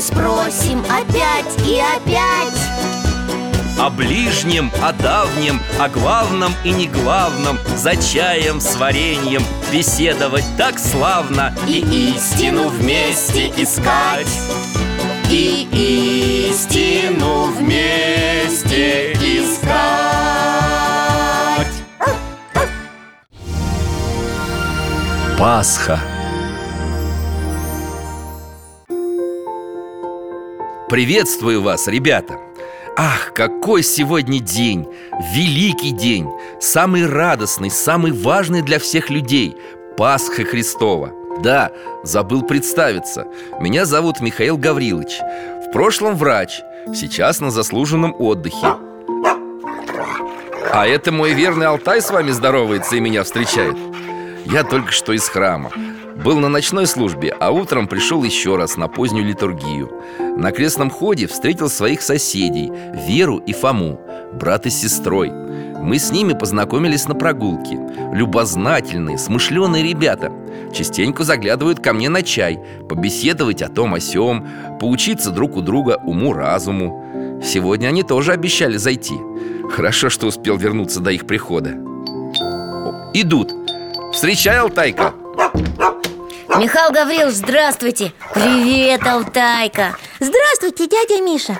Мы спросим опять и опять. О ближнем, о давнем, о главном и не главном За чаем с вареньем беседовать так славно И истину вместе искать. И истину вместе искать. Пасха Приветствую вас, ребята! Ах, какой сегодня день! Великий день! Самый радостный, самый важный для всех людей Пасха Христова Да, забыл представиться Меня зовут Михаил Гаврилович В прошлом врач, сейчас на заслуженном отдыхе А это мой верный Алтай с вами здоровается и меня встречает Я только что из храма был на ночной службе, а утром пришел еще раз на позднюю литургию. На крестном ходе встретил своих соседей Веру и Фому, брат и сестрой. Мы с ними познакомились на прогулке. Любознательные, смышленые ребята. Частенько заглядывают ко мне на чай Побеседовать о том о сём Поучиться друг у друга уму-разуму. Сегодня они тоже обещали зайти. Хорошо, что успел вернуться до их прихода. Идут. Встречай, Алтайка Михаил Гаврилович, здравствуйте. Привет, Алтайка. Здравствуйте, дядя Миша.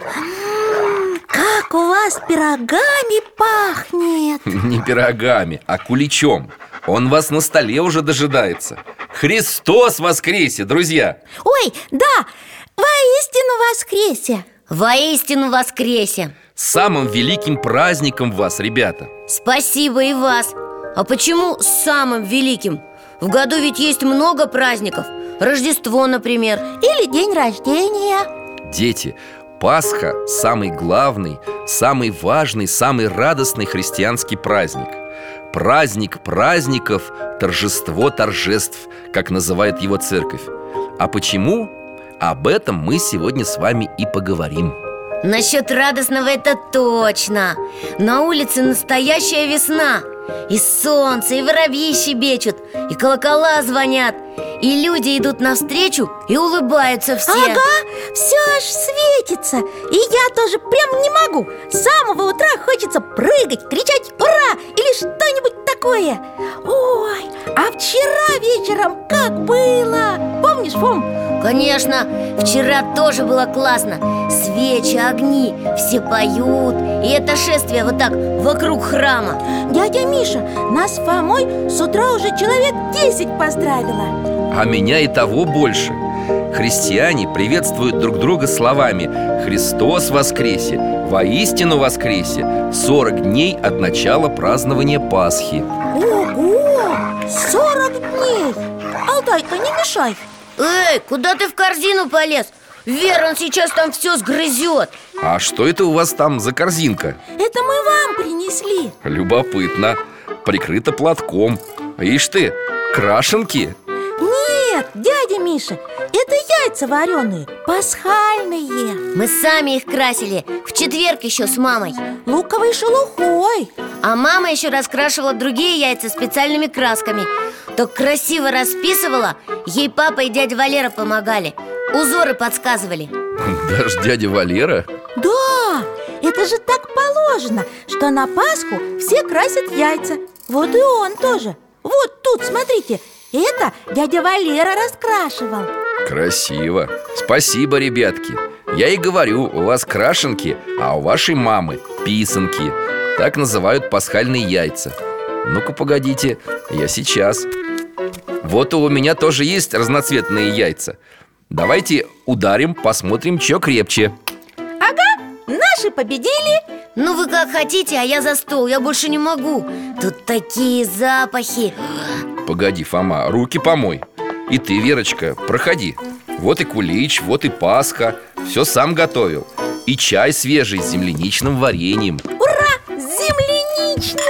Как у вас пирогами пахнет. Не пирогами, а куличом. Он вас на столе уже дожидается. Христос воскресе, друзья! Ой, да, воистину воскресе. Воистину воскресе. Самым великим праздником вас, ребята. Спасибо и вас. А почему самым великим? В году ведь есть много праздников. Рождество, например Или день рождения. Дети, Пасха – самый главный, самый важный, самый радостный христианский праздник. Праздник праздников, торжество торжеств, как называет его церковь. А почему? Об этом мы сегодня с вами и поговорим Насчет радостного это точно. На улице настоящая весна. И солнце, и воробьи щебечут И колокола звонят. И люди идут навстречу и улыбаются все. Ага, все аж светится. И я тоже прям не могу. С самого утра хочется прыгать, кричать «Ура!» Или что-нибудь такое? Ой, а вчера вечером как было? Помнишь, Фом? Конечно, вчера тоже было классно. Свечи, огни, все поют. И это шествие вот так вокруг храма. Дядя Миша, нас с Фомой с утра уже человек 10 поздравила. А меня и того больше Христиане приветствуют друг друга словами «Христос воскресе! Воистину воскресе!» 40 дней от начала празднования Пасхи Ого! 40 дней! Алтайка, не мешай Эй, куда ты в корзину полез? Вера, он сейчас там все сгрызет А что это у вас там за корзинка? Это мы вам принесли Любопытно Прикрыто платком Ишь ты, крашенки Нет, дядя Миша, это яйца вареные, пасхальные. Мы сами их красили В четверг еще с мамой. Луковой шелухой. А мама еще раскрашивала другие яйца специальными красками. Так красиво расписывала Ей папа и дядя Валера помогали Узоры подсказывали. Даже дядя Валера? Да, это же так положено, что на Пасху все красят яйца. Вот и он тоже. Вот тут, смотрите, Это дядя Валера раскрашивал. Красиво. Спасибо, ребятки. Я и говорю, у вас крашенки, а у вашей мамы писанки. Так называют пасхальные яйца. Ну-ка, погодите, я сейчас. Вот у меня тоже есть разноцветные яйца. Давайте ударим, посмотрим, что крепче. Ага, наши победили. Ну вы как хотите, а я за стол, я больше не могу. Тут такие запахи Погоди, Фома, руки помой. И ты, Верочка, проходи. Вот и кулич, вот и Пасха. Все сам готовил. И чай свежий с земляничным вареньем. Ура! Земляничный!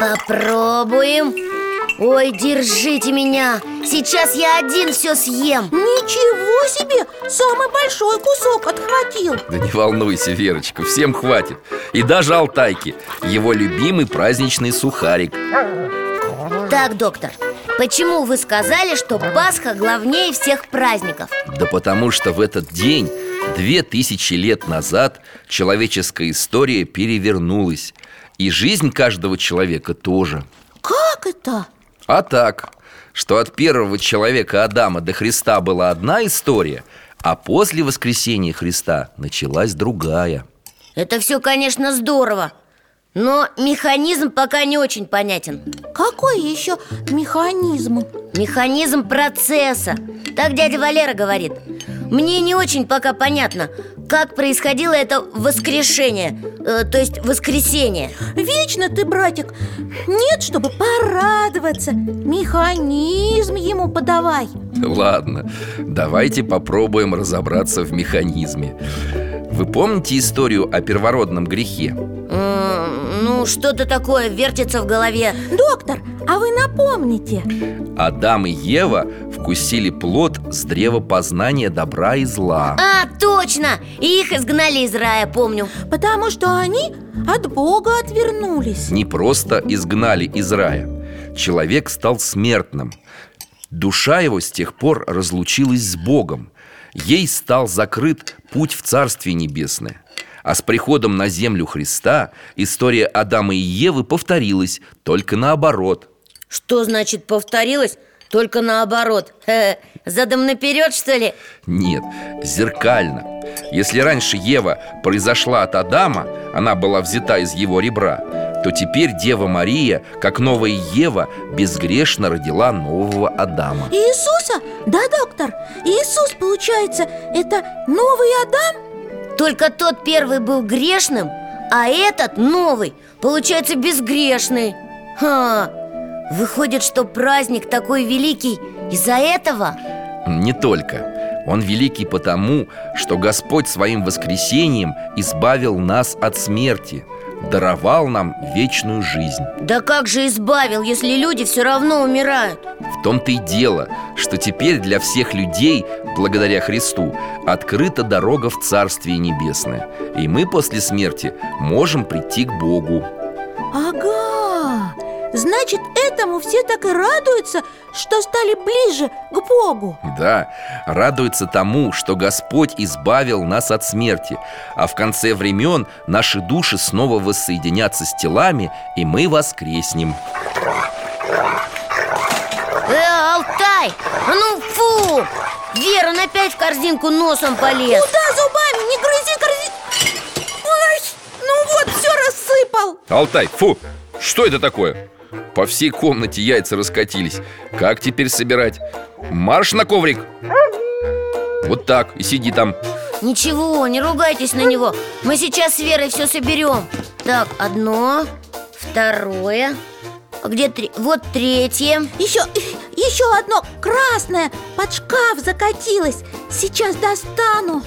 Попробуем. Ой, держите меня. Сейчас я один все съем. Ничего себе! Самый большой кусок отхватил. Да не волнуйся, Верочка, всем хватит. И даже Алтайки. Его любимый праздничный сухарик Так, доктор, почему вы сказали, что Пасха главнее всех праздников? Да потому что в этот день, две тысячи лет назад, человеческая история перевернулась. И жизнь каждого человека тоже. Как это? А так, что от первого человека Адама до Христа была одна история А после воскресения Христа началась другая. Это все, конечно, здорово Но механизм пока не очень понятен. Какой еще механизм? Механизм процесса. Так дядя Валера говорит. Мне не очень пока понятно Как происходило это воскрешение э, То есть воскресение. Вечно ты, братик Нет, чтобы порадоваться. Механизм ему подавай. Ладно, давайте попробуем разобраться в механизме Вы помните историю о первородном грехе? Ну, что-то такое вертится в голове. Доктор, а вы напомните. Адам и Ева вкусили плод с древа познания добра и зла. А, точно! И их изгнали из рая, помню. Потому что они от Бога отвернулись. Не просто изгнали из рая. Человек стал смертным. Душа его с тех пор разлучилась с Богом Ей стал закрыт путь в Царствие Небесное А с приходом на землю Христа История Адама и Евы повторилась Только наоборот Что значит повторилось? Только наоборот Хе-хе. Задом наперед, что ли? Нет, зеркально Если раньше Ева произошла от Адама Она была взята из его ребра То теперь Дева Мария, как новая Ева Безгрешно родила нового Адама Иисуса? Да, доктор Иисус, получается, это новый Адам? Только тот первый был грешным, а этот новый, получается, безгрешный Ха, выходит, что праздник такой великий из-за этого? Не только Он великий потому, что Господь своим воскресением избавил нас от смерти Даровал нам вечную жизнь Да как же избавил, если люди все равно умирают? В том-то и дело, что теперь для всех людей, благодаря Христу, открыта дорога в Царствие Небесное И мы после смерти можем прийти к Богу Ага Значит, этому все так и радуются, что стали ближе к Богу Да, радуется тому, что Господь избавил нас от смерти А в конце времен наши души снова воссоединятся с телами И мы воскреснем Э, Алтай, а ну фу! Верон опять в корзинку носом полез Куда зубами? Не грызи, грызи Ой, ну вот, все рассыпал Алтай, фу! Что это такое? По всей комнате яйца раскатились Как теперь собирать? Марш на коврик! Вот так, и сиди там Ничего, не ругайтесь на него Мы сейчас с Верой все соберем Так, одно, второе А Где три? Вот третье Еще, еще одно красное под шкаф закатилось Сейчас достану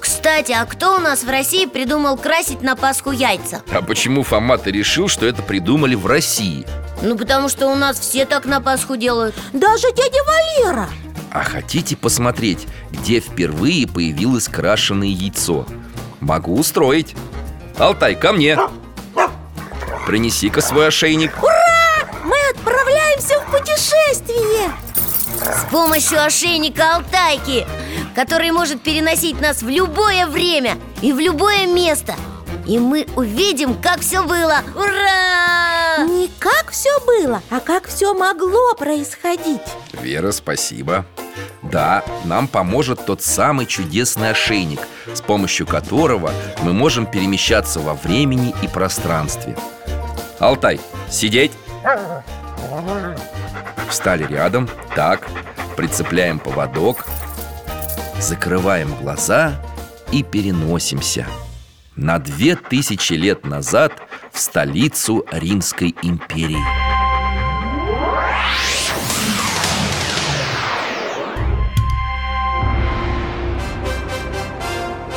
Кстати, а кто у нас в России придумал красить на Пасху яйца? А почему Фома ты решил, что это придумали в России? Ну, потому что у нас все так на Пасху делают. Даже дядя Валера. А хотите посмотреть, где впервые появилось крашеное яйцо? Могу устроить. Алтай, ко мне. Принеси-ка свой ошейник. Мы отправляемся в путешествие! С помощью ошейника Алтайки Который может переносить нас в любое время и в любое место. И мы увидим, как все было. Ура! Не как все было, а как все могло происходить. Вера, спасибо. Да, нам поможет тот самый чудесный ошейник С помощью которого мы можем перемещаться во времени и пространстве. Алтай, сидеть. Встали рядом, так Прицепляем поводок Закрываем глаза и переносимся На две тысячи лет назад в столицу Римской империи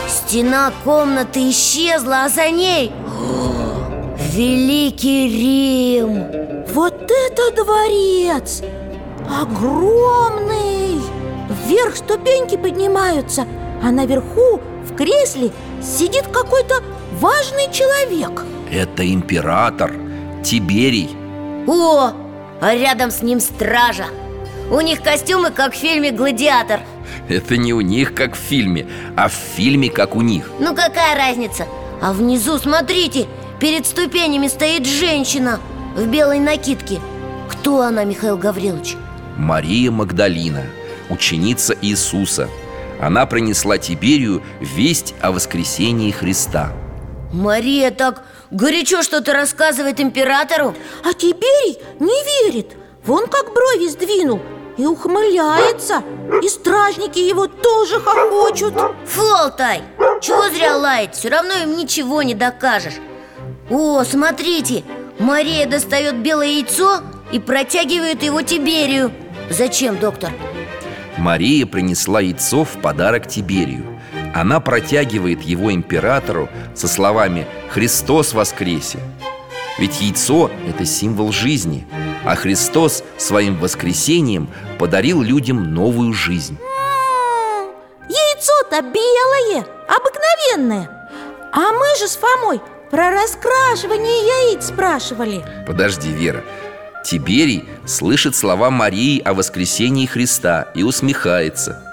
Стена комнаты исчезла, а за ней Великий Рим Вот это дворец! Огромный! Вверх ступеньки поднимаются, а наверху, в кресле, сидит какой-то важный человек. Это император Тиберий. О, а рядом с ним стража. У них костюмы, как в фильме «Гладиатор» Это не у них, как в фильме, а в фильме, как у них. Ну какая разница? А внизу, смотрите, перед ступенями стоит женщина в белой накидке. Кто она, Михаил Гаврилович? Мария Магдалина, ученица Иисуса Она принесла Тиберию весть о воскресении Христа. Мария так горячо что-то рассказывает императору? А Тиберий не верит. Вон как брови сдвинул и ухмыляется. И стражники его тоже хохочут. Фу, Алтай, чего зря лает, все равно им ничего не докажешь. О, смотрите, Мария достает белое яйцо и протягивает его Тиберию. Зачем, доктор? Мария принесла яйцо в подарок Тиберию. Она протягивает его императору со словами «Христос воскресе!» Ведь яйцо – это символ жизни А Христос своим воскресением подарил людям новую жизнь. Яйцо-то белое, обыкновенное. А мы же с Фомой про раскрашивание яиц спрашивали. Подожди, Вера Тиберий слышит слова Марии о воскресении Христа и усмехается.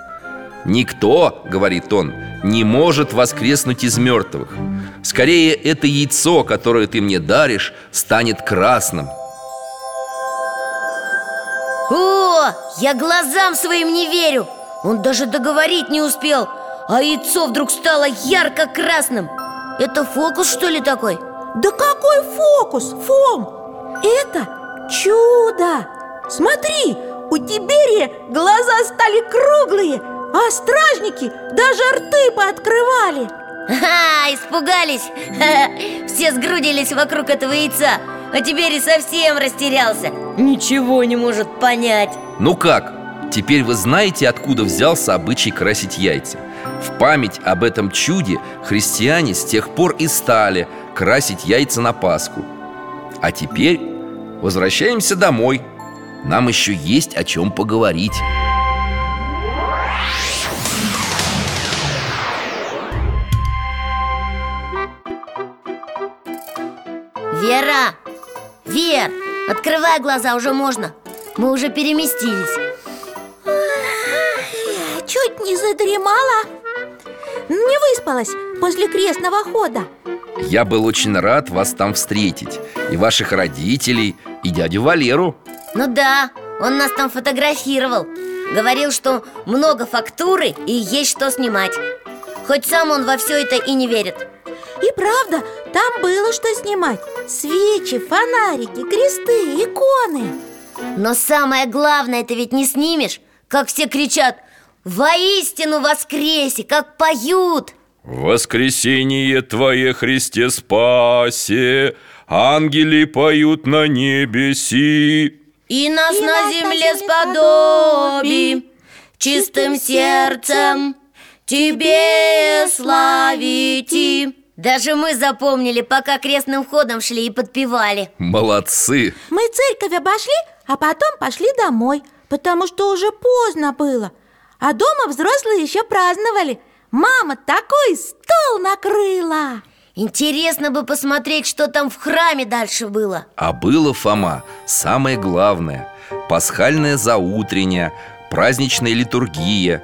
Никто, говорит он, не может воскреснуть из мертвых Скорее, это яйцо, которое ты мне даришь, станет красным О, я глазам своим не верю! Он даже договорить не успел А яйцо вдруг стало ярко-красным. Это фокус, что ли, такой? Да какой фокус, Фом! Это чудо! Смотри, у Тиберия глаза стали круглые А стражники даже рты пооткрывали. Ха, испугались. Все сгрудились вокруг этого яйца А теперь и совсем растерялся. Ничего не может понять. Ну как? Теперь вы знаете, откуда взялся обычай красить яйца? В память об этом чуде христиане с тех пор и стали красить яйца на Пасху. А теперь возвращаемся домой. Нам еще есть о чем поговорить. Вера! Вер! Открывай глаза, уже можно. Мы уже переместились. Чуть не задремала. Не выспалась после крестного хода. Я был очень рад вас там встретить. И ваших родителей, и дядю Валеру. Ну да, он нас там фотографировал. Говорил, что много фактуры и есть что снимать. Хоть сам он во все это и не верит. И правда, там было что снимать. Свечи, фонарики, кресты, иконы. Но самое главное, ты ведь не снимешь Как все кричат Воистину воскресе, как поют Воскресение Твое, Христе, спасе, Ангели поют на небеси. И нас И на нас земле сподоби Чистым сердцем Тебе славите Даже мы запомнили, пока крестным ходом шли и подпевали Молодцы! Мы церковь обошли, а потом пошли домой Потому что уже поздно было А дома взрослые еще праздновали Мама такой стол накрыла. Интересно бы посмотреть, что там в храме дальше было. А было, Фома, самое главное. Пасхальная заутренняя, праздничная литургия.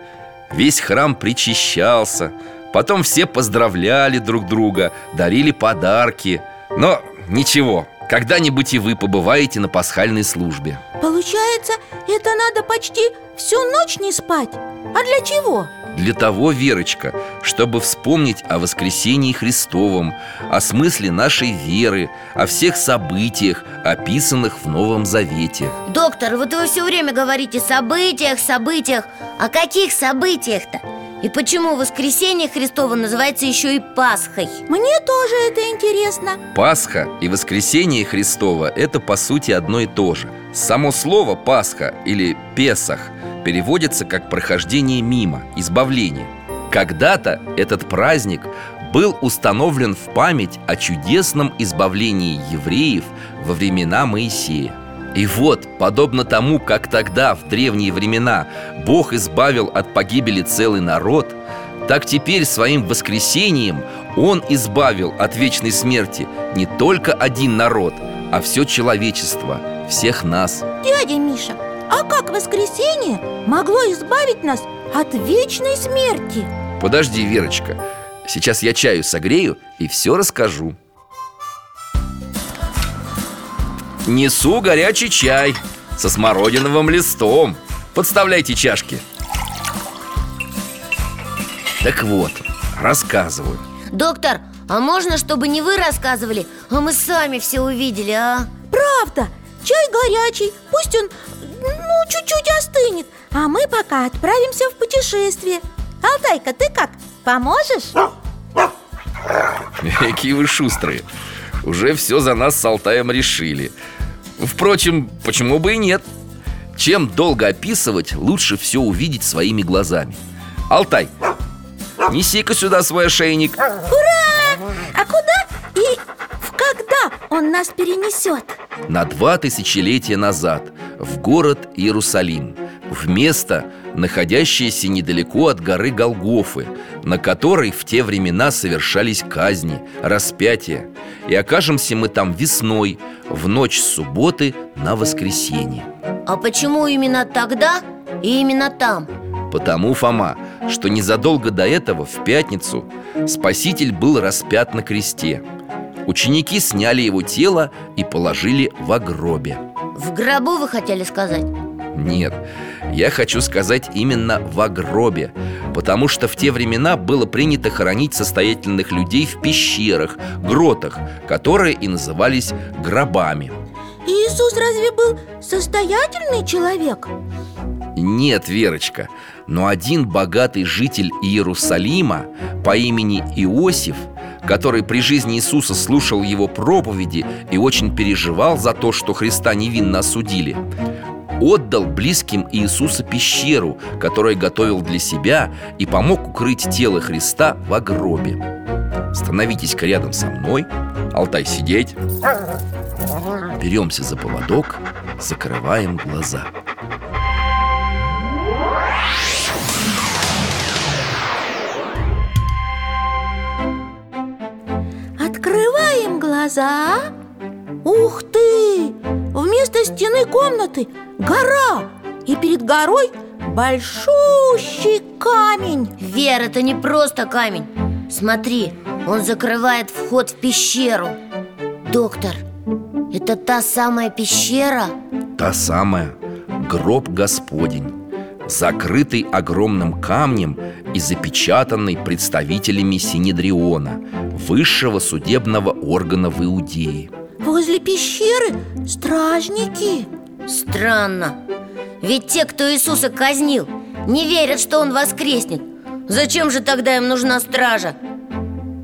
Весь храм причащался. Потом все поздравляли друг друга, дарили подарки. Но ничего, Когда-нибудь и вы побываете на пасхальной службе. Получается, это надо почти всю ночь не спать. А для чего? Для того, Верочка, чтобы вспомнить о воскресении Христовом О смысле нашей веры О всех событиях, описанных в Новом Завете Доктор, вот вы все время говорите событиях, событиях О каких событиях-то? И почему воскресенье Христово называется еще и Пасхой? Мне тоже это интересно Пасха и воскресение Христово – это по сути одно и то же Само слово «Пасха» или «Песах» переводится как «прохождение мимо», «избавление» Когда-то этот праздник был установлен в память о чудесном избавлении евреев во времена Моисея. И вот, подобно тому, как тогда, в древние времена, Бог избавил от погибели целый народ, так теперь своим воскресением Он избавил от вечной смерти не только один народ, а все человечество, всех нас. Дядя Миша, а как воскресенье могло избавить нас от вечной смерти? Подожди, Верочка, сейчас я чаю согрею и все расскажу. Несу горячий чай со смородиновым листом. Подставляйте чашки. Так вот, рассказываю. Доктор, а можно, чтобы не вы рассказывали, а мы сами все увидели, а? Правда, чай горячий, пусть он, ну, чуть-чуть остынет А мы пока отправимся в путешествие Алтайка, ты как, поможешь? Какие вы шустрые Уже все за нас с Алтаем решили Впрочем, почему бы и нет? Чем долго описывать, лучше все увидеть своими глазами Алтай, неси-ка сюда свой ошейник Ура! Он нас перенесет? На два тысячелетия назад в город Иерусалим В место, находящееся недалеко от горы Голгофы На которой в те времена совершались казни, распятия И окажемся мы там весной, в ночь с субботы на воскресенье А почему именно тогда и именно там? Потому, Фома, что незадолго до этого, в пятницу, Спаситель был распят на кресте Ученики сняли его тело и положили в гробе В гробу вы хотели сказать? Нет, я хочу сказать именно в гробе Потому что в те времена было принято хоронить состоятельных людей в пещерах, гротах Которые и назывались гробами Иисус разве был состоятельный человек? Нет, Верочка, но один богатый житель Иерусалима по имени Иосиф Который при жизни Иисуса слушал его проповеди и очень переживал за то, что Христа невинно осудили Отдал близким Иисуса пещеру, которую готовил для себя И помог укрыть тело Христа в гробе. Становитесь-ка рядом со мной Алтай, сидеть. Беремся за поводок, закрываем глаза глаза Ух ты! Вместо стены комнаты гора И перед горой большущий камень. Вер, это не просто камень. Смотри, он закрывает вход в пещеру. Доктор, это та самая пещера? Та самая. Гроб Господень Закрытый огромным камнем и запечатанный представителями Синедриона Высшего судебного органа в Иудее. Возле пещеры стражники. Странно. Ведь те, кто Иисуса казнил, не верят, что Он воскреснет. Зачем же тогда им нужна стража?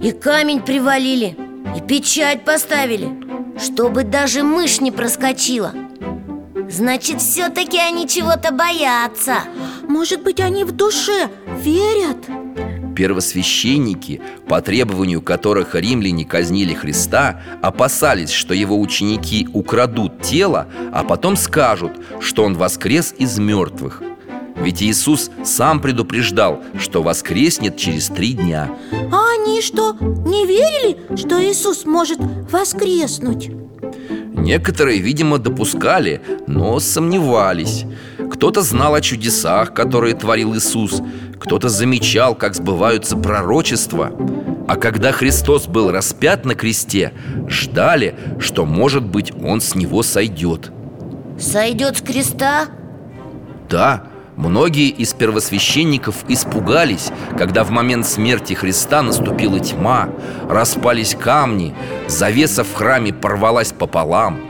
И камень привалили, и печать поставили Чтобы даже мышь не проскочила Значит, все-таки они чего-то боятся Может быть, они в душе верят? Первосвященники, по требованию которых римляне казнили Христа, опасались, что его ученики украдут тело, а потом скажут, что он воскрес из мертвых. Ведь Иисус сам предупреждал, что воскреснет через три дня. А они что, не верили, что Иисус может воскреснуть? Некоторые, видимо, допускали, но сомневались. Кто-то знал о чудесах, которые творил Иисус. Кто-то замечал, как сбываются пророчества. А когда Христос был распят на кресте Ждали, что, может быть, он с него сойдет. Сойдет с креста? Да, многие из первосвященников испугались Когда в момент смерти Христа наступила тьма Распались камни Завеса в храме порвалась пополам.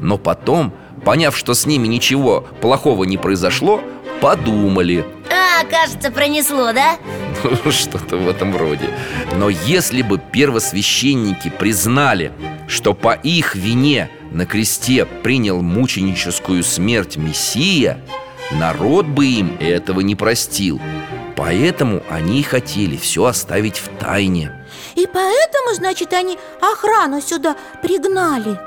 Но потом, поняв, что с ними ничего плохого не произошло Подумали. А, кажется, пронесло, да? Что-то в этом роде. Но если бы первосвященники признали, что по их вине на кресте принял мученическую смерть Мессия Народ бы им этого не простил. Поэтому они и хотели все оставить в тайне. И поэтому, значит, они охрану сюда пригнали.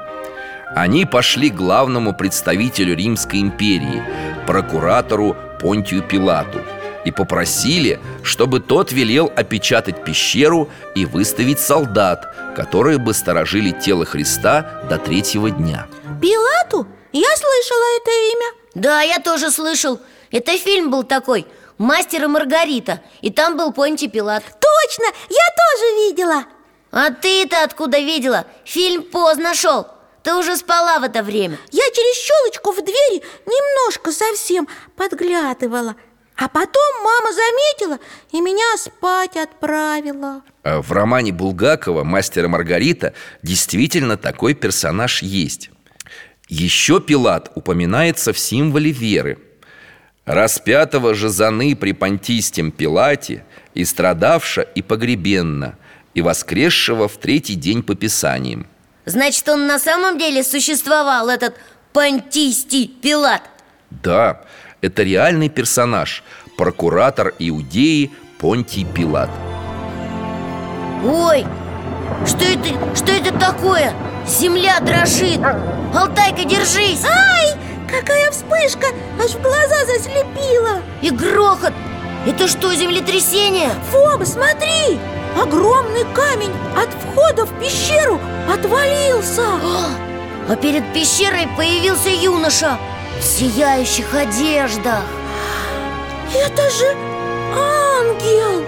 Они пошли к главному представителю Римской империи Прокуратору Понтию Пилату И попросили, чтобы тот велел опечатать пещеру и выставить солдат Которые бы сторожили тело Христа до третьего дня. Пилату? Я слышала это имя Да, я тоже слышал. Это фильм был такой «Мастер и Маргарита» И там был Понтий Пилат. Точно, я тоже видела. А ты-то откуда видела? Фильм поздно шел. Ты уже спала в это время. Я через щелочку в двери немножко совсем подглядывала. А потом мама заметила и меня спать отправила. А В романе Булгакова «Мастер и Маргарита» действительно такой персонаж есть Еще Пилат упоминается в символе веры. Распятого же заны при Понтийстем Пилате И страдавша и погребенна И воскресшего в третий день по Писаниям Значит, он на самом деле существовал, этот Понтийский Пилат? Да, это реальный персонаж Прокуратор Иудеи Понтий Пилат. Ой, что это, что это такое? Земля дрожит. Алтайка, держись. Ай, какая вспышка, аж в глаза заслепила! И грохот. Это что, землетрясение? Фом, смотри, огромный камень от входа в пещеру отвалился! А перед пещерой появился юноша В сияющих одеждах. Это же ангел!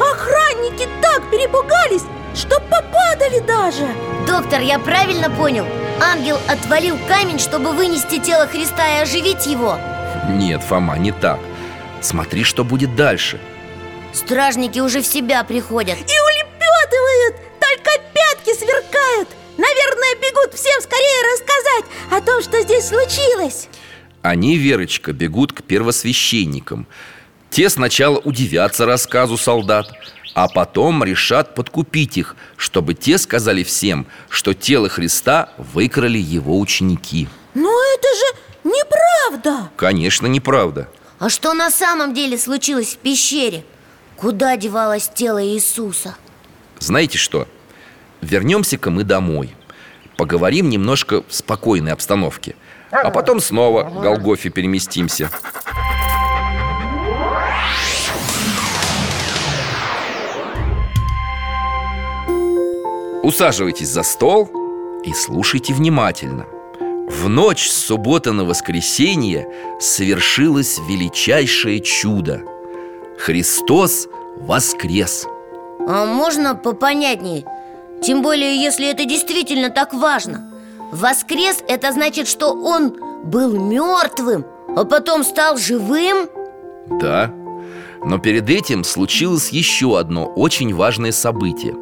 Охранники так перепугались, что попадали даже. Доктор, я правильно понял? Ангел отвалил камень, чтобы вынести тело Христа и оживить его? Нет, Фома, не так. Смотри, что будет дальше. Стражники уже в себя приходят. И улепетывают, только пятки сверкают! Наверное, бегут всем скорее рассказать о том, что здесь случилось. Они, Верочка, бегут к первосвященникам Те сначала удивятся рассказу солдат А потом решат подкупить их Чтобы те сказали всем, что тело Христа выкрали его ученики Но это же неправда Конечно, неправда А что на самом деле случилось в пещере? Куда девалось тело Иисуса? Знаете что? Вернемся-ка мы домой Поговорим немножко в спокойной обстановке А потом снова к Голгофе переместимся Усаживайтесь за стол и слушайте внимательно. В ночь с субботы на воскресенье совершилось величайшее чудо. Христос воскрес. А можно попонятнее? Тем более, если это действительно так важно. Воскрес – это значит, что он был мертвым, а потом стал живым? Да, но перед этим случилось еще одно очень важное событие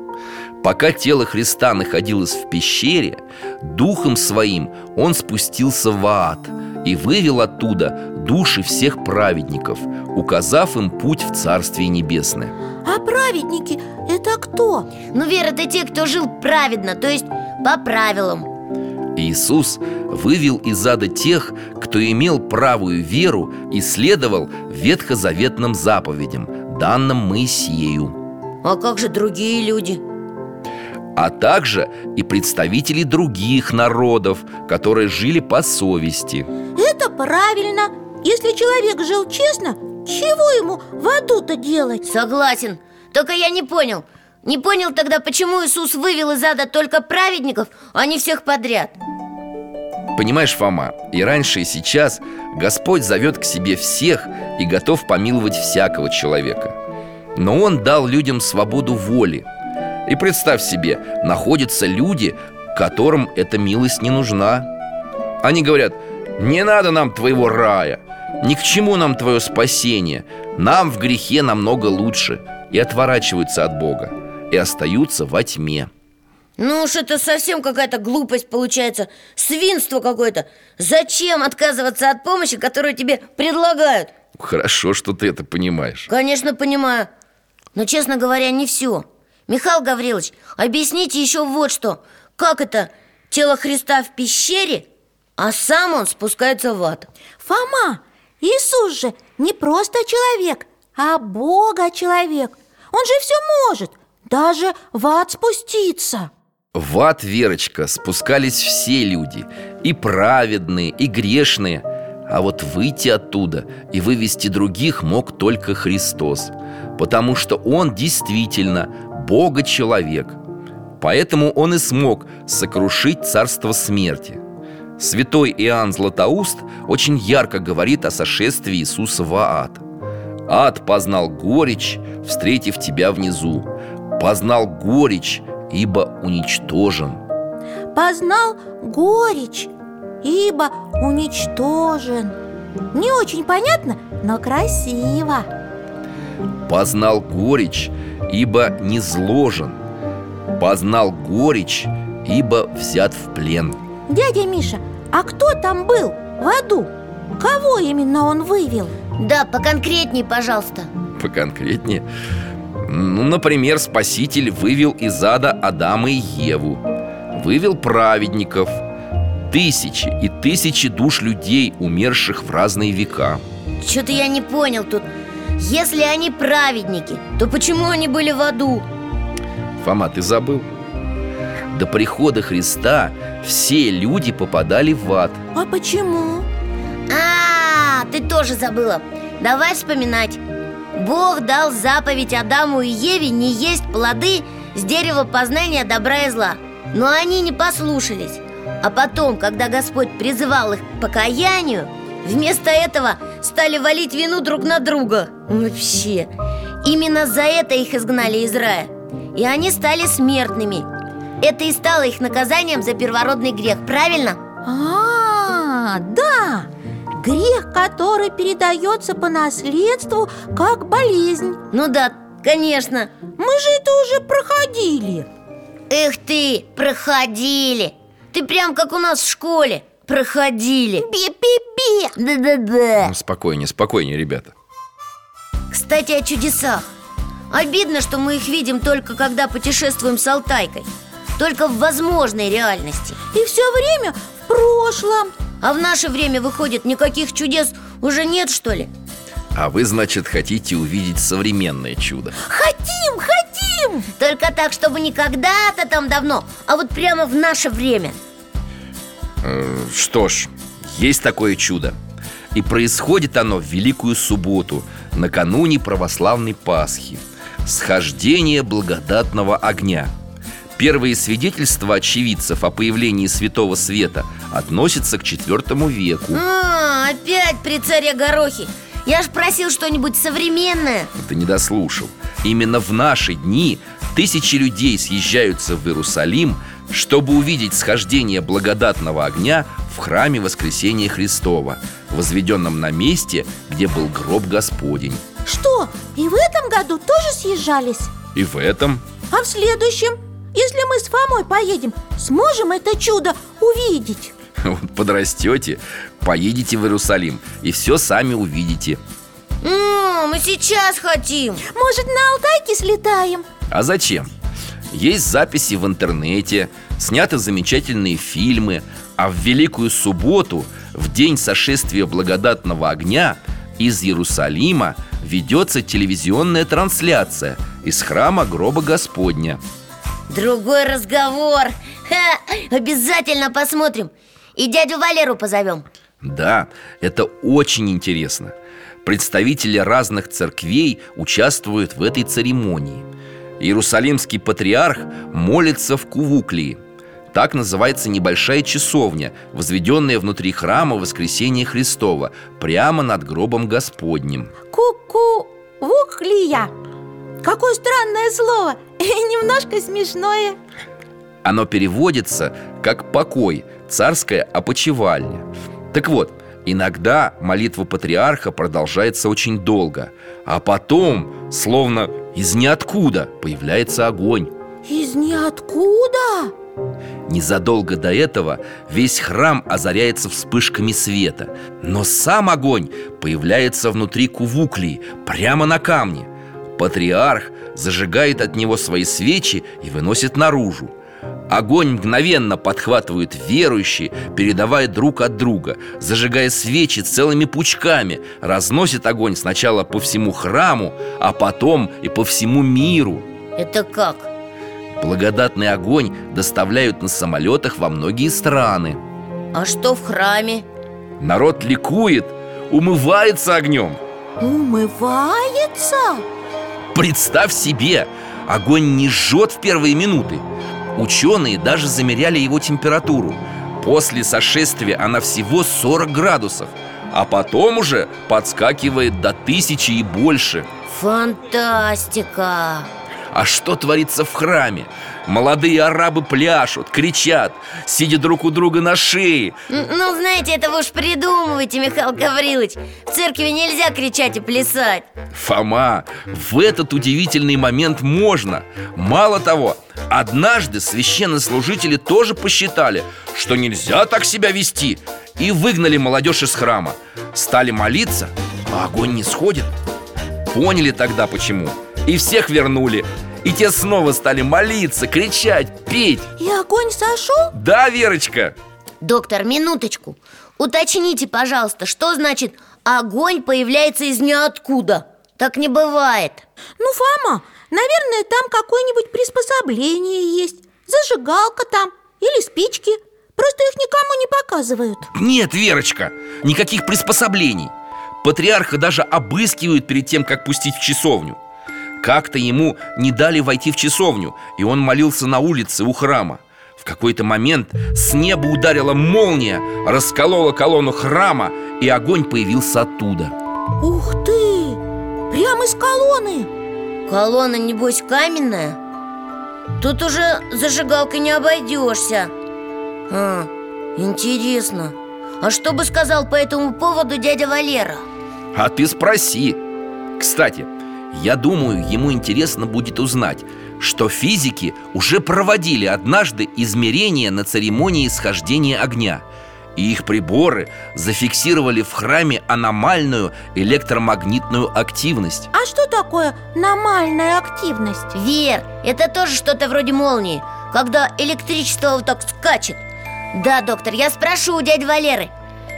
Пока тело Христа находилось в пещере Духом своим он спустился в ад И вывел оттуда души всех праведников Указав им путь в Царствие Небесное А праведники это кто? Ну, Вера, это те, кто жил праведно, то есть по правилам Иисус вывел из ада тех, кто имел правую веру и следовал ветхозаветным заповедям, данным Моисею А как же другие люди? А также и представители других народов, которые жили по совести. Это правильно Если человек жил честно, чего ему в аду-то делать? Согласен, только я не понял Не понял тогда, почему Иисус вывел из ада только праведников, а не всех подряд Понимаешь, Фома, и раньше, и сейчас Господь зовет к себе всех и готов помиловать всякого человека. Но Он дал людям свободу воли. И представь себе, находятся люди, которым эта милость не нужна. Они говорят, не надо нам твоего рая Ни к чему нам твое спасение Нам в грехе намного лучше И отворачиваются от Бога И остаются во тьме. Ну уж это совсем какая-то глупость получается Свинство какое-то. Зачем отказываться от помощи, которую тебе предлагают? Хорошо, что ты это понимаешь. Конечно, понимаю. Но, честно говоря, не все Михаил Гаврилович, объясните еще вот что. Как это тело Христа в пещере, а сам он спускается в ад? Фома, Иисус же не просто человек, а Бога человек. Он же все может, даже в ад спуститься. В ад, Верочка, спускались все люди. И праведные, и грешные. А вот выйти оттуда и вывести других мог только Христос. Потому что Он действительно Бога-человек Поэтому Он и смог сокрушить царство смерти. Святой Иоанн Златоуст очень ярко говорит о сошествии Иисуса в ад. Ад познал горечь, встретив тебя внизу. Познал горечь, ибо уничтожен Познал горечь, ибо уничтожен Не очень понятно, но красиво. Познал горечь, ибо не зложен. Познал горечь, ибо взят в плен. Дядя Миша, а кто там был в аду? Кого именно он вывел? Да, поконкретней, пожалуйста. Поконкретнее? Ну, например, Спаситель вывел из ада Адама и Еву. Вывел праведников. Тысячи и тысячи душ людей, умерших в разные века. Что-то я не понял тут Если они праведники, то почему они были в аду? Фома, ты забыл? До прихода Христа все люди попадали в ад А почему? А, ты тоже забыла Давай вспоминать Бог дал заповедь Адаму и Еве не есть плоды с дерева познания добра и зла Но они не послушались А потом, когда Господь призывал их к покаянию Вместо этого стали валить вину друг на друга. Вообще. Именно за это их изгнали из рая. И они стали смертными. Это и стало их наказанием за первородный грех, правильно? А, да. Грех, который передается по наследству как болезнь. Ну да, конечно. Мы же это уже проходили. Эх ты, проходили. Ты прям как у нас в школе. Проходили Да-да-да Ну, Спокойнее, спокойнее, ребята. Кстати, о чудесах. Обидно, что мы их видим только когда путешествуем с Алтайкой. Только в возможной реальности. И все время в прошлом. А в наше время, выходит, никаких чудес уже нет, что ли? А вы, значит, хотите увидеть современное чудо. Хотим, хотим! Только так, чтобы не когда-то там давно, а вот прямо в наше время. Э, Что ж, есть такое чудо. И происходит оно в Великую Субботу Накануне православной Пасхи. Схождение благодатного огня. Первые свидетельства очевидцев о появлении Святого Света относятся к IV веку. А, Опять при царе Горохе. Я ж просил что-нибудь современное. Ты не дослушал. Именно в наши дни тысячи людей съезжаются в Иерусалим Чтобы увидеть схождение благодатного огня в храме Воскресения Христова Возведенном на месте, где был гроб Господень Что, и в этом году тоже съезжались? И в этом А в следующем? Если мы с Фомой поедем, сможем это чудо увидеть? вот подрастете, поедете в Иерусалим И все сами увидите М, Мы сейчас хотим Может, на Алтайке слетаем? А зачем? Есть записи в интернете, сняты замечательные фильмы А в Великую Субботу, в день сошествия благодатного огня Из Иерусалима ведется телевизионная трансляция из храма гроба Господня. Другой разговор. Ха, Обязательно посмотрим. И дядю Валеру позовем. Да, это очень интересно. Представители разных церквей участвуют в этой церемонии Иерусалимский патриарх молится в Кувуклии. Так называется небольшая часовня, возведенная внутри храма Воскресения Христова Прямо над гробом Господним. Ку-ку, вуклия Какое странное слово немножко смешное. Оно переводится как «покой», «царская опочивальня» Так вот, иногда молитва патриарха продолжается очень долго А потом, словно из ниоткуда, появляется огонь. Из ниоткуда? Незадолго до этого весь храм озаряется вспышками света Но сам огонь появляется внутри кувуклии, прямо на камне. Патриарх зажигает от него свои свечи и выносит наружу Огонь мгновенно подхватывают верующие, передавая друг от друга Зажигая свечи целыми пучками Разносит огонь сначала по всему храму, а потом и по всему миру Это как? Благодатный огонь доставляют на самолетах во многие страны А что в храме? Народ ликует, умывается огнем Умывается? Представь себе, огонь не жжет в первые минуты Ученые даже замеряли его температуру После сошествия она всего 40 градусов А потом уже подскакивает до тысячи и больше Фантастика! А что творится в храме? Молодые арабы пляшут, кричат, сидя друг у друга на шее. Ну, знаете, это вы уж придумываете, Михаил Гаврилович. В церкви нельзя кричать и плясать. Фома, в этот удивительный момент можно. Мало того, однажды священнослужители тоже посчитали, что нельзя так себя вести И выгнали молодежь из храма. Стали молиться, а огонь не сходит. Поняли тогда почему. И всех вернули И те снова стали молиться, кричать, петь. И огонь сошел? Да, Верочка? Доктор, минуточку. Уточните, пожалуйста, что значит огонь появляется из ниоткуда? Так не бывает. Ну, Фома, наверное, там какое-нибудь приспособление есть. Зажигалка там или спички. Просто их никому не показывают. Нет, Верочка, никаких приспособлений. Патриарха даже обыскивают перед тем, как пустить в часовню Как-то ему не дали войти в часовню И он молился на улице у храма В какой-то момент с неба ударила молния Расколола колонну храма И огонь появился оттуда Ух ты! Прямо из колонны Колонна, небось, каменная? Тут уже зажигалкой не обойдешься а, Интересно А что бы сказал по этому поводу дядя Валера? А ты спроси Кстати, я думаю, ему интересно будет узнать Что физики уже проводили однажды измерения на церемонии схождения огня. И их приборы зафиксировали в храме аномальную электромагнитную активность. А что такое аномальная активность? Вер, это тоже что-то вроде молнии Когда электричество вот так скачет. Да, доктор, я спрошу у дяди Валеры.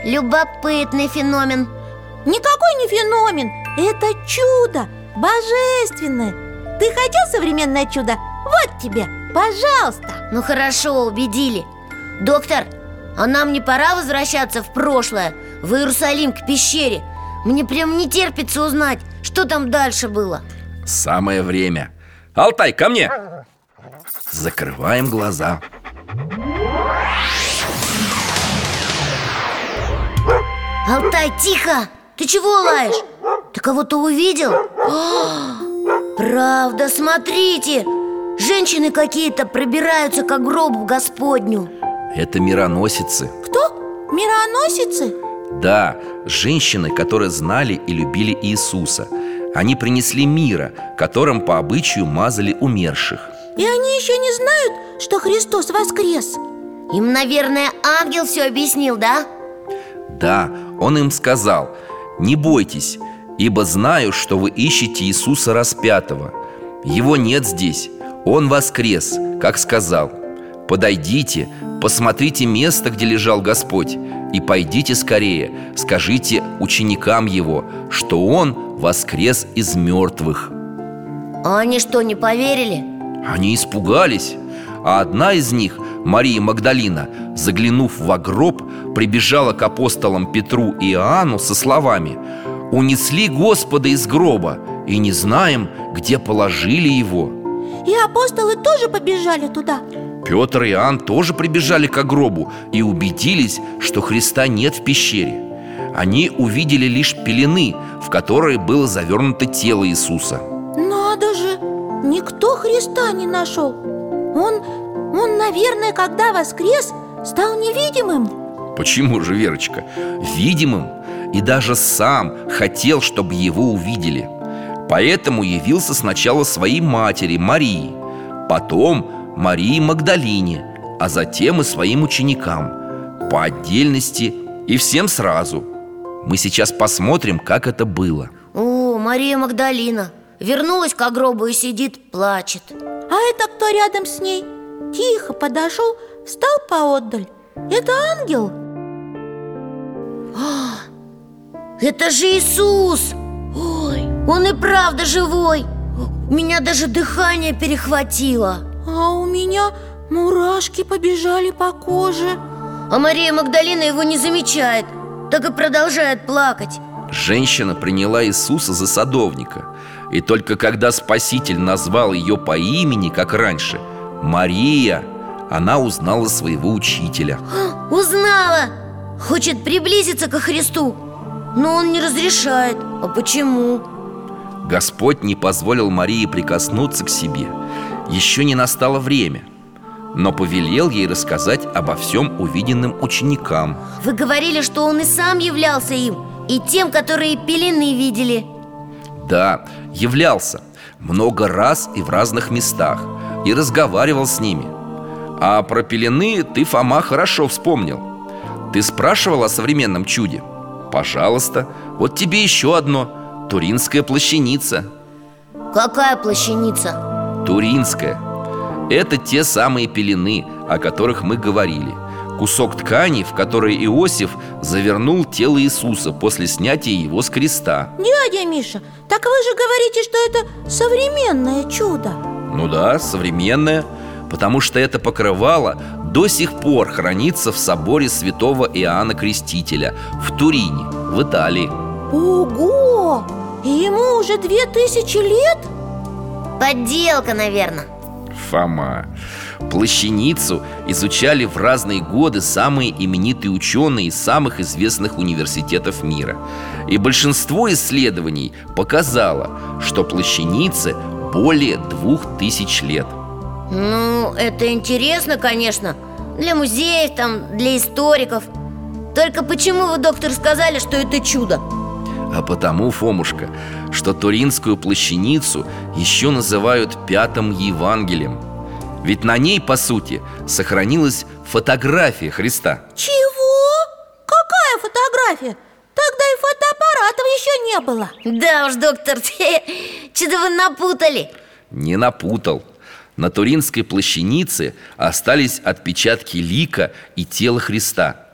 Любопытный феномен. Никакой не феномен. Это чудо, божественное! Ты хотел современное чудо? Вот тебе, пожалуйста! Ну хорошо, убедили. Доктор, а нам не пора возвращаться в прошлое? В Иерусалим, к пещере? Мне прям не терпится узнать, что там дальше было. Самое время. Алтай, ко мне! Закрываем глаза. Алтай, тихо! Ты чего лаешь? Ты кого-то увидел? А, правда, смотрите! Женщины какие-то пробираются к гробу Господню Это мироносицы Кто? Мироносицы? Да, женщины, которые знали и любили Иисуса Они принесли мира, которым по обычаю мазали умерших И они еще не знают, что Христос воскрес Им, наверное, ангел все объяснил, да? Да, он им сказал Не бойтесь, ибо знаю, что вы ищете Иисуса распятого. Его нет здесь, Он воскрес, как сказал. Подойдите, посмотрите место, где лежал Господь И пойдите скорее, скажите ученикам Его Что Он воскрес из мертвых А они что, не поверили? Они испугались А одна из них, Мария Магдалина, заглянув в гроб, прибежала к апостолам Петру и Иоанну со словами «Унесли Господа из гроба, и не знаем, где положили его». И апостолы тоже побежали туда Петр и Иоанн тоже прибежали к гробу и убедились, что Христа нет в пещере. Они увидели лишь пелены, в которые было завернуто тело Иисуса. Надо же! никто Христа не нашел Он, он, наверное, когда воскрес, стал невидимым. Почему же, Верочка? Видимым и даже сам хотел, чтобы его увидели. Поэтому явился сначала своей матери Марии Потом Марии Магдалине А затем и своим ученикам. По отдельности и всем сразу. Мы сейчас посмотрим, как это было. О, Мария Магдалина Вернулась к гробу и сидит, плачет А это кто рядом с ней? Тихо подошел, встал поотдаль Это ангел? Это же Иисус! Ой, он и правда живой! Меня даже дыхание перехватило А у меня мурашки побежали по коже А Мария Магдалина его не замечает Так и продолжает плакать Женщина приняла Иисуса за садовника И только когда Спаситель назвал ее по имени, как раньше Мария, она узнала своего учителя. Узнала! Хочет приблизиться ко Христу Но он не разрешает. А почему? Господь не позволил Марии прикоснуться к себе. Еще не настало время Но повелел ей рассказать обо всем увиденным ученикам. Вы говорили, что он и сам являлся им И тем, которые пелены видели Да, являлся Много раз и в разных местах И разговаривал с ними. А про пелены ты, Фома, хорошо вспомнил. Ты спрашивал о современном чуде? Пожалуйста, вот тебе еще одно. Туринская плащаница. Какая плащаница? Туринская. Это те самые пелены, о которых мы говорили Кусок ткани, в который Иосиф завернул тело Иисуса после снятия его с креста Дядя Миша, так вы же говорите, что это современное чудо Ну да, современное Потому что это покрывало до сих пор хранится в соборе святого Иоанна Крестителя В Турине, в Италии Ого! И ему уже две тысячи лет? Подделка, наверное Фома Плащаницу изучали в разные годы самые именитые ученые из самых известных университетов мира. И большинство исследований показало, что плащанице более двух тысяч лет. Ну, это интересно, конечно Для музеев, там, для историков. Только почему вы, доктор, сказали, что это чудо? А потому, Фомушка, что Туринскую плащаницу еще называют Пятым Евангелием Ведь на ней, по сути, сохранилась фотография Христа. Чего? Какая фотография? Тогда и фотоаппаратов еще не было. Да уж, доктор, что-то вы напутали. Не напутал. На Туринской плащанице остались отпечатки лика и тела Христа.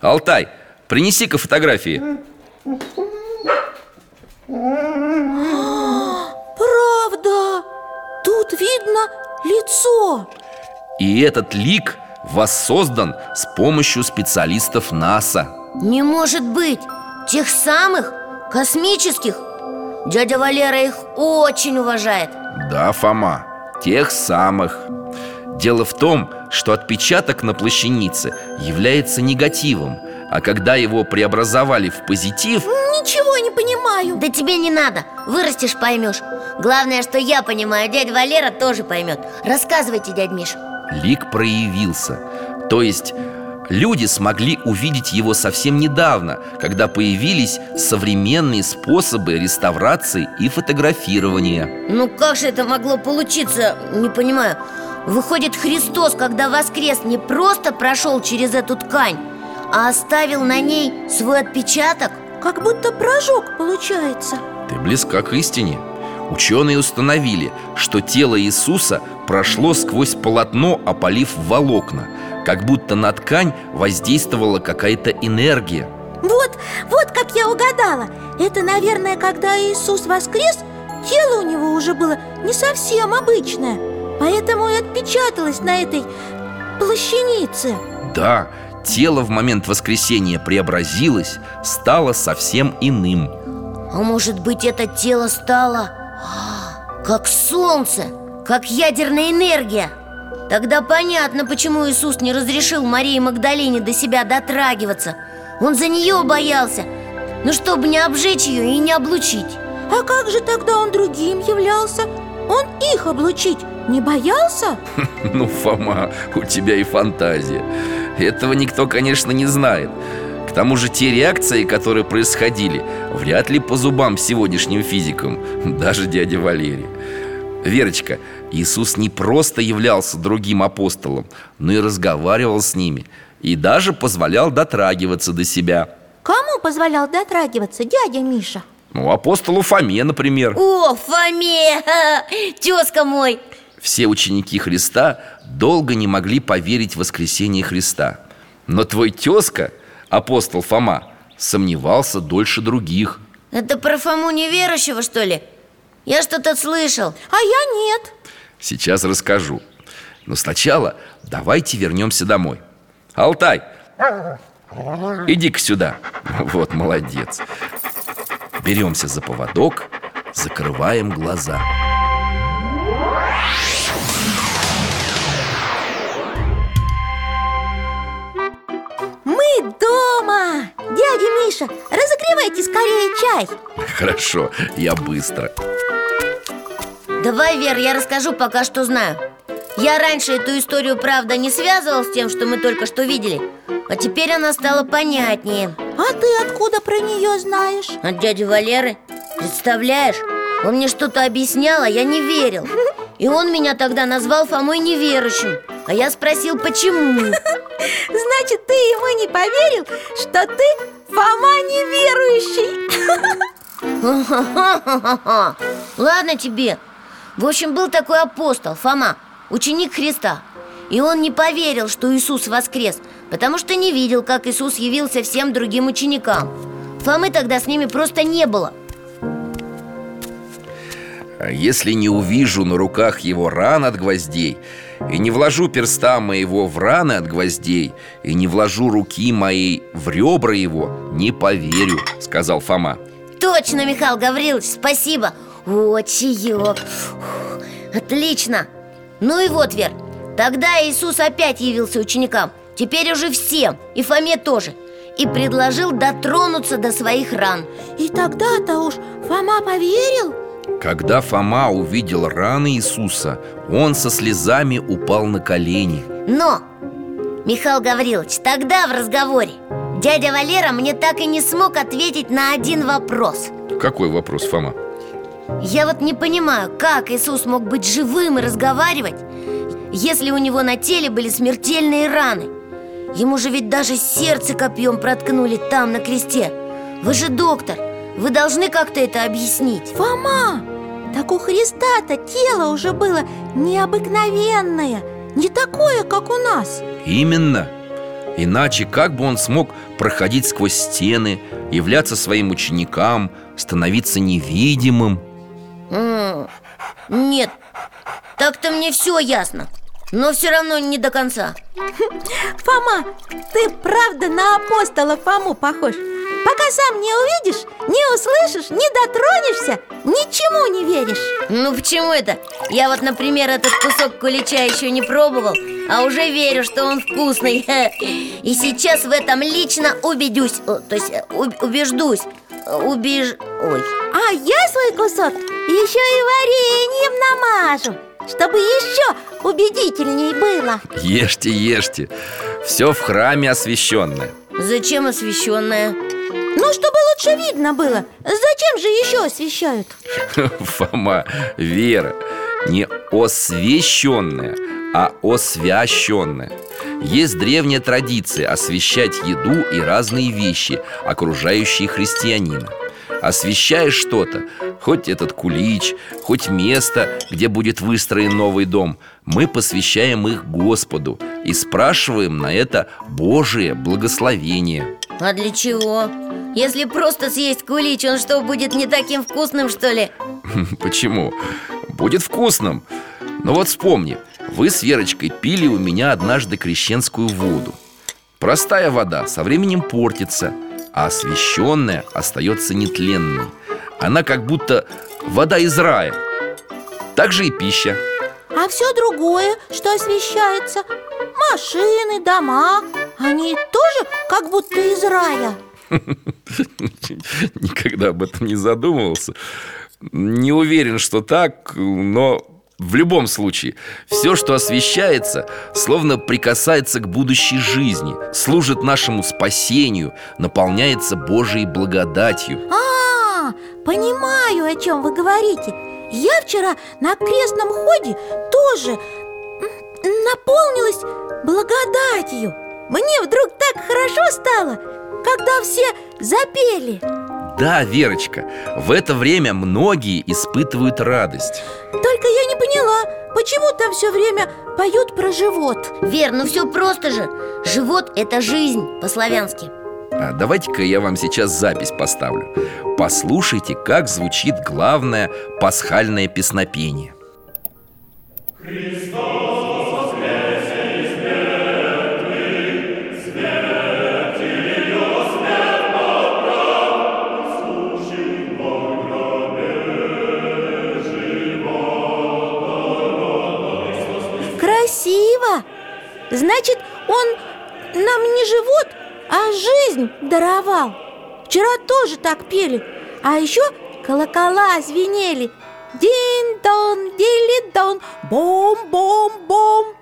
Алтай, принеси-ка фотографии. Правда, тут видно лицо! И этот лик воссоздан с помощью специалистов НАСА. Не может быть! Тех самых космических! Дядя Валера их очень уважает. Да, Фома, тех самых. Дело в том, что отпечаток на плащанице является негативом А когда его преобразовали в позитив Ничего не понимаю. Да тебе не надо, вырастешь, поймешь. Главное, что я понимаю, дядя Валера тоже поймет. Рассказывайте, дядь Миш лик проявился. То есть люди смогли увидеть его совсем недавно Когда появились современные способы реставрации и фотографирования. Ну как же это могло получиться, не понимаю. Выходит, Христос, когда воскрес, не просто прошел через эту ткань А оставил на ней свой отпечаток? Как будто прожог получается. Ты близка к истине. Ученые установили, что тело Иисуса прошло сквозь полотно, опалив волокна. Как будто на ткань воздействовала какая-то энергия. Вот, вот как я угадала. Это, наверное, когда Иисус воскрес Тело у него уже было не совсем обычное. Поэтому и отпечаталось на этой плащанице. Да, тело в момент воскресения преобразилось, стало совсем иным. А может быть, это тело стало а, как солнце, как ядерная энергия? Тогда понятно, почему Иисус не разрешил Марии Магдалине до себя дотрагиваться. Он за нее боялся Ну, чтобы не обжечь ее и не облучить. А как же тогда он другим являлся? он их облучить не боялся? Ну, Фома, у тебя и фантазия Этого никто, конечно, не знает. К тому же те реакции, которые происходили Вряд ли по зубам сегодняшним физикам Даже дяде Валерий Верочка, Иисус не просто являлся другим апостолом Но и разговаривал с ними И даже позволял дотрагиваться до себя. Кому позволял дотрагиваться дядя Миша? Ну, апостолу Фоме, например. О, Фоме, тезка мой Все ученики Христа долго не могли поверить в воскресение Христа. Но твой тезка, апостол Фома, сомневался дольше других. Это про Фому неверующего, что ли? Я что-то слышал А я нет. Сейчас расскажу. Но сначала давайте вернемся домой. Алтай, иди-ка сюда. Вот, молодец. Беремся за поводок, закрываем глаза Мы дома! Дядя Миша, разогревайте скорее чай! Хорошо, я быстро. Давай, Вер, я расскажу пока что знаю. Я раньше эту историю, правда, не связывал с тем, что мы только что видели. А теперь она стала понятнее. А ты откуда про нее знаешь? От дяди Валеры. Представляешь, он мне что-то объяснял, а я не верил. И он меня тогда назвал Фомой неверующим А я спросил, почему? Значит, ты ему не поверил, что ты Фома неверующий. Ладно тебе. В общем, был такой апостол, Фома, ученик Христа. И он не поверил, что Иисус воскрес Потому что не видел, как Иисус явился всем другим ученикам. Фомы тогда с ними просто не было. А Если не увижу на руках его ран от гвоздей И не вложу перста моего в раны от гвоздей И не вложу руки моей в ребра его Не поверю, сказал Фома. Точно, Михаил Гаврилович, спасибо. О, чаек Фух, Отлично. Ну и вот, Вер Тогда Иисус опять явился ученикам Теперь уже всем, и Фоме тоже И предложил дотронуться до своих ран И тогда-то уж Фома поверил? Когда Фома увидел раны Иисуса Он со слезами упал на колени. Но, Михаил Гаврилович, тогда в разговоре Дядя Валера мне так и не смог ответить на один вопрос. Какой вопрос, Фома? Я вот не понимаю, как Иисус мог быть живым и разговаривать Если у него на теле были смертельные раны? Ему же ведь даже сердце копьем проткнули там, на кресте. Вы же доктор, вы должны как-то это объяснить. Фома, так у Христа-то тело уже было необыкновенное Не такое, как у нас. Именно. Иначе как бы он смог проходить сквозь стены Являться своим ученикам Становиться невидимым? Нет, так-то мне все ясно Но все равно не до конца. Фома, ты правда на апостола Фому похож Пока сам не увидишь, не услышишь, не дотронешься Ничему не веришь. Ну почему это? Я вот, например, этот кусок кулича еще не пробовал А уже верю, что он вкусный. И сейчас в этом лично убедюсь То есть э, уб- убеждусь. Убеж... Ой. А я свой кусок еще и вареньем намажу Чтобы еще убедительней было. Ешьте, ешьте. Все в храме освященное Зачем освещенная? Ну, чтобы лучше видно было. Зачем же еще освещают? Фома, Вера Не освященная, а освященная Есть древняя традиция освещать еду и разные вещи, окружающие христианина Освещаешь что-то, хоть этот кулич, хоть место, где будет выстроен новый дом Мы посвящаем их Господу и спрашиваем на это Божие благословение А для чего? Если просто съесть кулич, он что, будет не таким вкусным, что ли? Почему? Будет вкусным Но вот вспомни Вы с Верочкой пили у меня однажды крещенскую воду Простая вода со временем портится А освященная остается нетленной. Она как будто вода из рая. Так же и пища. А все другое, что освещается. Машины, дома. Они тоже как будто из рая. Никогда об этом не задумывался. Не уверен, что так, но в любом случае, все, что освещается, словно прикасается к будущей жизни, служит нашему спасению, наполняется Божией благодатью. А, понимаю, о чем вы говорите. Я вчера на крестном ходе тоже наполнилась благодатью. Мне вдруг так хорошо стало, когда все запели Да, Верочка, в это время многие испытывают радость. Только я не поняла, почему там все время поют про живот? Вер, ну все просто же. Живот – это жизнь по-славянски. А Давайте-ка я вам сейчас запись поставлю. Послушайте, как звучит главное пасхальное песнопение Красиво! Значит, он нам не живот, а жизнь даровал. Вчера тоже так пели. А еще колокола звенели. Дин-дон, дили-дон, бом-бом-бом.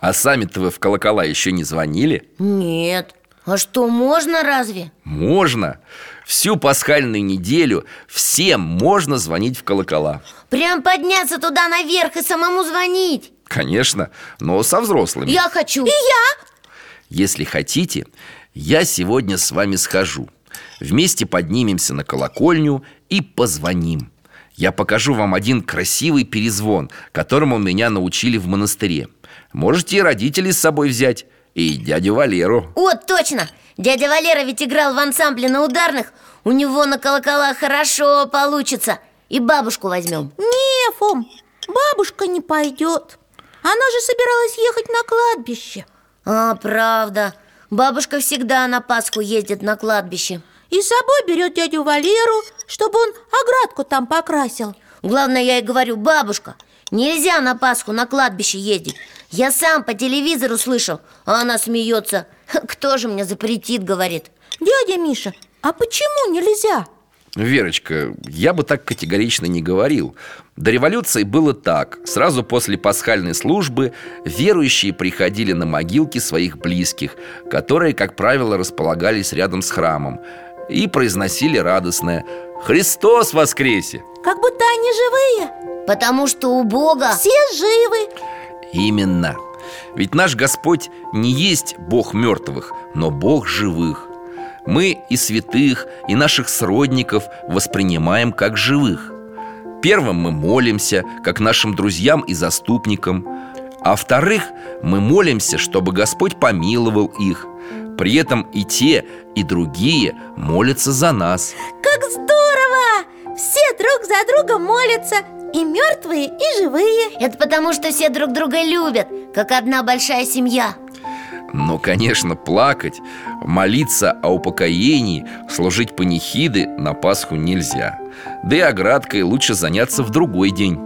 А сами-то вы в колокола еще не звонили? Нет. А что, можно разве? Можно. Всю пасхальную неделю всем можно звонить в колокола. Прям подняться туда наверх и самому звонить Конечно, но со взрослыми. Я хочу. И я! Если хотите, я сегодня с вами схожу. Вместе поднимемся на колокольню и позвоним. Я покажу вам один красивый перезвон, которому меня научили в монастыре. Можете и родителей с собой взять, и дядю Валеру. О, точно! Дядя Валера ведь играл в ансамбле на ударных. У него на колоколах хорошо получится. И бабушку возьмем. Не, Фом, бабушка не пойдет Она же собиралась ехать на кладбище. А, правда. Бабушка всегда на Пасху ездит на кладбище. И с собой берет дядю Валеру, чтобы он оградку там покрасил. Главное, я и говорю, бабушка, нельзя на Пасху на кладбище ездить. Я сам по телевизору слышал, а она смеется. Кто же мне запретит, говорит. Дядя Миша, а почему нельзя? Верочка, я бы так категорично не говорил. До революции было так. Сразу после пасхальной службы верующие приходили на могилки своих близких Которые, как правило, располагались рядом с храмом И произносили радостное «Христос воскресе!» Как будто они живые. Потому что у Бога Все живы. Именно. Ведь наш Господь не есть Бог мертвых, но Бог живых Мы и святых, и наших сродников воспринимаем как живых. Первым мы молимся, как нашим друзьям и заступникам. А вторых, мы молимся, чтобы Господь помиловал их. При этом и те, и другие молятся за нас. Как здорово! Все друг за другом молятся И мертвые, и живые. Это потому, что все друг друга любят Как одна большая семья Но, конечно, плакать, молиться о упокоении, служить панихиды на Пасху нельзя. Да и оградкой лучше заняться в другой день.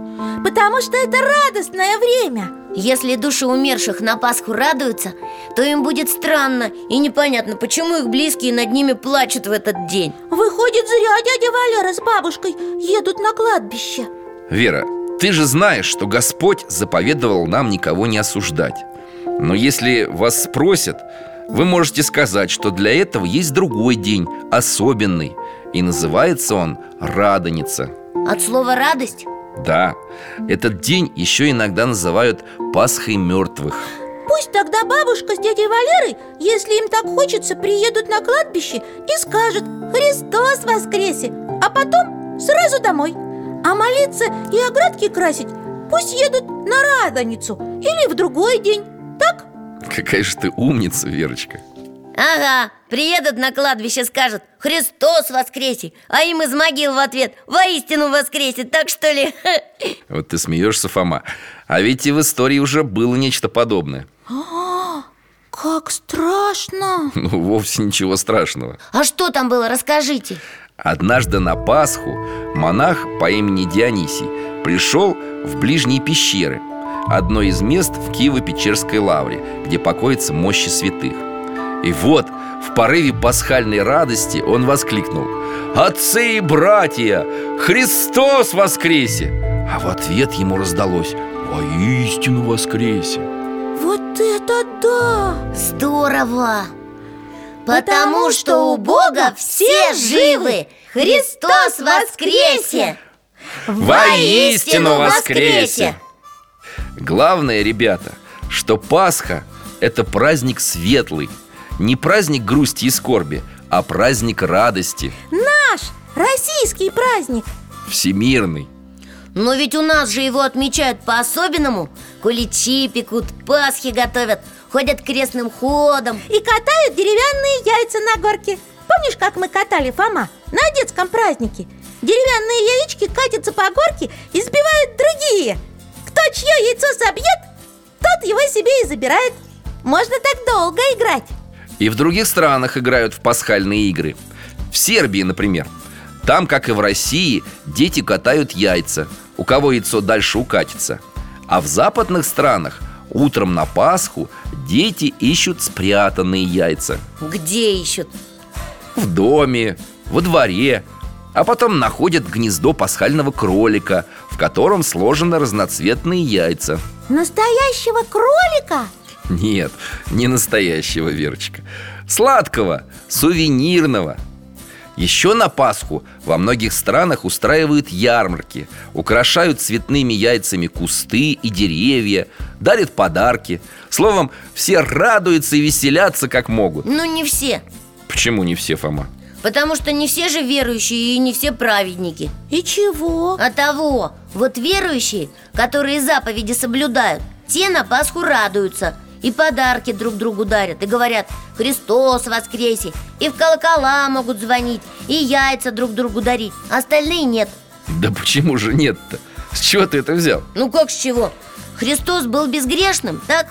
Потому что это радостное время. Если души умерших на Пасху радуются То им будет странно и непонятно, почему их близкие над ними плачут в этот день. Выходит, зря дядя Валера с бабушкой едут на кладбище. Вера, ты же знаешь, что Господь заповедовал нам никого не осуждать Но если вас спросят, вы можете сказать, что для этого есть другой день, особенный И называется он Радоница От слова «радость» Да, этот день еще иногда называют Пасхой мертвых Пусть тогда бабушка с дядей Валерой, если им так хочется, приедут на кладбище и скажут «Христос воскресе!» А потом сразу домой. А молиться и оградки красить пусть едут на Радоницу или в другой день Так? Какая же ты умница, Верочка Ага, приедут на кладбище, скажут «Христос воскресе!» А им из могил в ответ «Воистину воскресе!» Так что ли? Вот ты смеешься, Фома А ведь и в истории уже было нечто подобное А, как страшно Ну, вовсе ничего страшного А что там было, расскажите Однажды на Пасху монах по имени Дионисий пришел в ближние пещеры Одно из мест в Киево-Печерской лавре, где покоятся мощи святых И вот, в порыве пасхальной радости он воскликнул Отцы и братья, Христос воскресе! А в ответ ему раздалось Воистину воскресе Вот это да! Здорово! Потому что у Бога все живы! Христос воскресе! Воистину воскресе! Главное, ребята, что Пасха – это праздник светлый. Не праздник грусти и скорби, а праздник радости. Наш российский праздник. Всемирный. Но ведь у нас же его отмечают по-особенному. Куличи пекут, Пасхи готовят Ходят крестным ходом. И катают деревянные яйца на горке. Помнишь, как мы катали, Фома, на детском празднике? Деревянные яички катятся по горке и сбивают другие Кто чье яйцо собьет, тот его себе и забирает. Можно так долго играть. И в других странах играют в пасхальные игры. В Сербии, например. Там, как и в России, дети катают яйца У кого яйцо дальше укатится. А в западных странах утром на Пасху дети ищут спрятанные яйца. Где ищут? В доме, во дворе А потом находят гнездо пасхального кролика котором сложены разноцветные яйца. Настоящего кролика? Нет, не настоящего, Верочка. Сладкого, сувенирного. Еще на Пасху во многих странах устраивают ярмарки Украшают цветными яйцами кусты и деревья Дарят подарки. Словом, все радуются и веселятся как могут. Ну не все. Почему не все, Фома? Потому что не все же верующие и не все праведники И чего? А того, вот верующие, которые заповеди соблюдают Те на Пасху радуются И подарки друг другу дарят И говорят «Христос воскресе» И в колокола могут звонить И яйца друг другу дарить Остальные нет Да почему же нет-то? С чего ты это взял? Ну как с чего? Христос был безгрешным, так?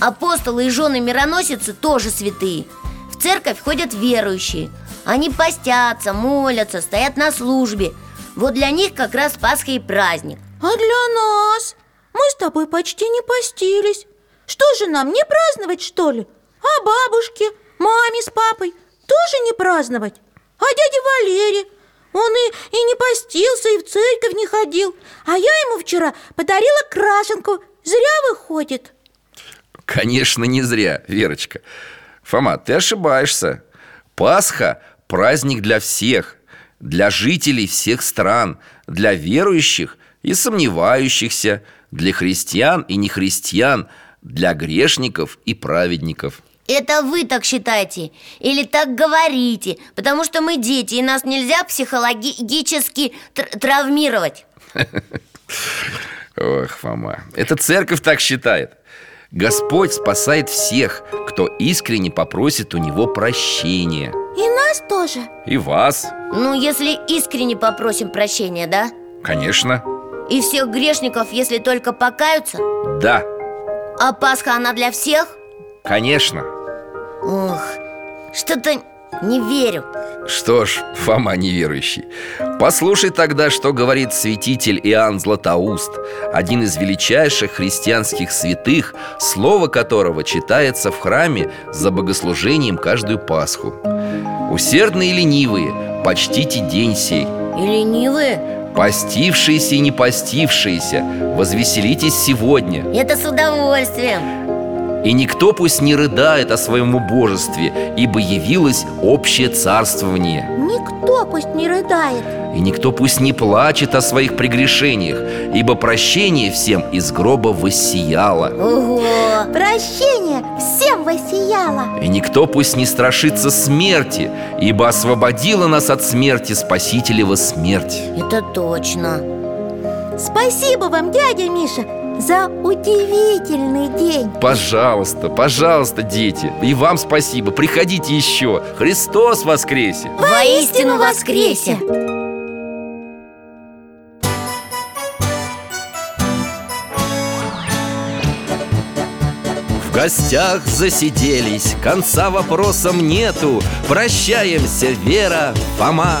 Апостолы и жены мироносицы тоже святые В церковь ходят верующие Они постятся, молятся, стоят на службе Вот для них как раз Пасха и праздник А для нас? Мы с тобой почти не постились Что же нам, не праздновать, что ли? А бабушке, маме с папой тоже не праздновать? А дядя Валере? Он и, и не постился, и в церковь не ходил А я ему вчера подарила крашенку Зря выходит Конечно, не зря, Верочка Фома, ты ошибаешься Пасха – праздник для всех Для жителей всех стран Для верующих и сомневающихся Для христиан и нехристиан Для грешников и праведников. Это вы так считаете или так говорите? Потому что мы дети, и нас нельзя психологически тр- травмировать. Ох, Фома, это церковь так считает Господь спасает всех, кто искренне попросит у Него прощения. И нас тоже. И вас, Ну, если искренне попросим прощения, да? конечно. И всех грешников, если только покаются? Да, А Пасха, она для всех? конечно. Ох, что-то не верю. Что ж, Фома неверующий. Послушай тогда, что говорит святитель Иоанн Златоуст Один из величайших христианских святых Слово которого читается в храме за богослужением каждую Пасху. Усердные и ленивые, почтите день сей И ленивые? Постившиеся и не постившиеся, возвеселитесь сегодня Это с удовольствием И никто пусть не рыдает о своем убожестве Ибо явилось общее царствование. Никто пусть не рыдает. И никто пусть не плачет о своих прегрешениях Ибо прощение всем из гроба воссияло. Ого! Прощение всем воссияло. И никто пусть не страшится смерти Ибо освободила нас от смерти Спасителева смерть. Это точно. Спасибо вам, дядя Миша, за удивительный день. Пожалуйста, пожалуйста, дети. И вам спасибо, приходите еще. Христос воскресе! Воистину воскресе! В гостях засиделись, конца вопросам нету. Прощаемся, Вера, Фома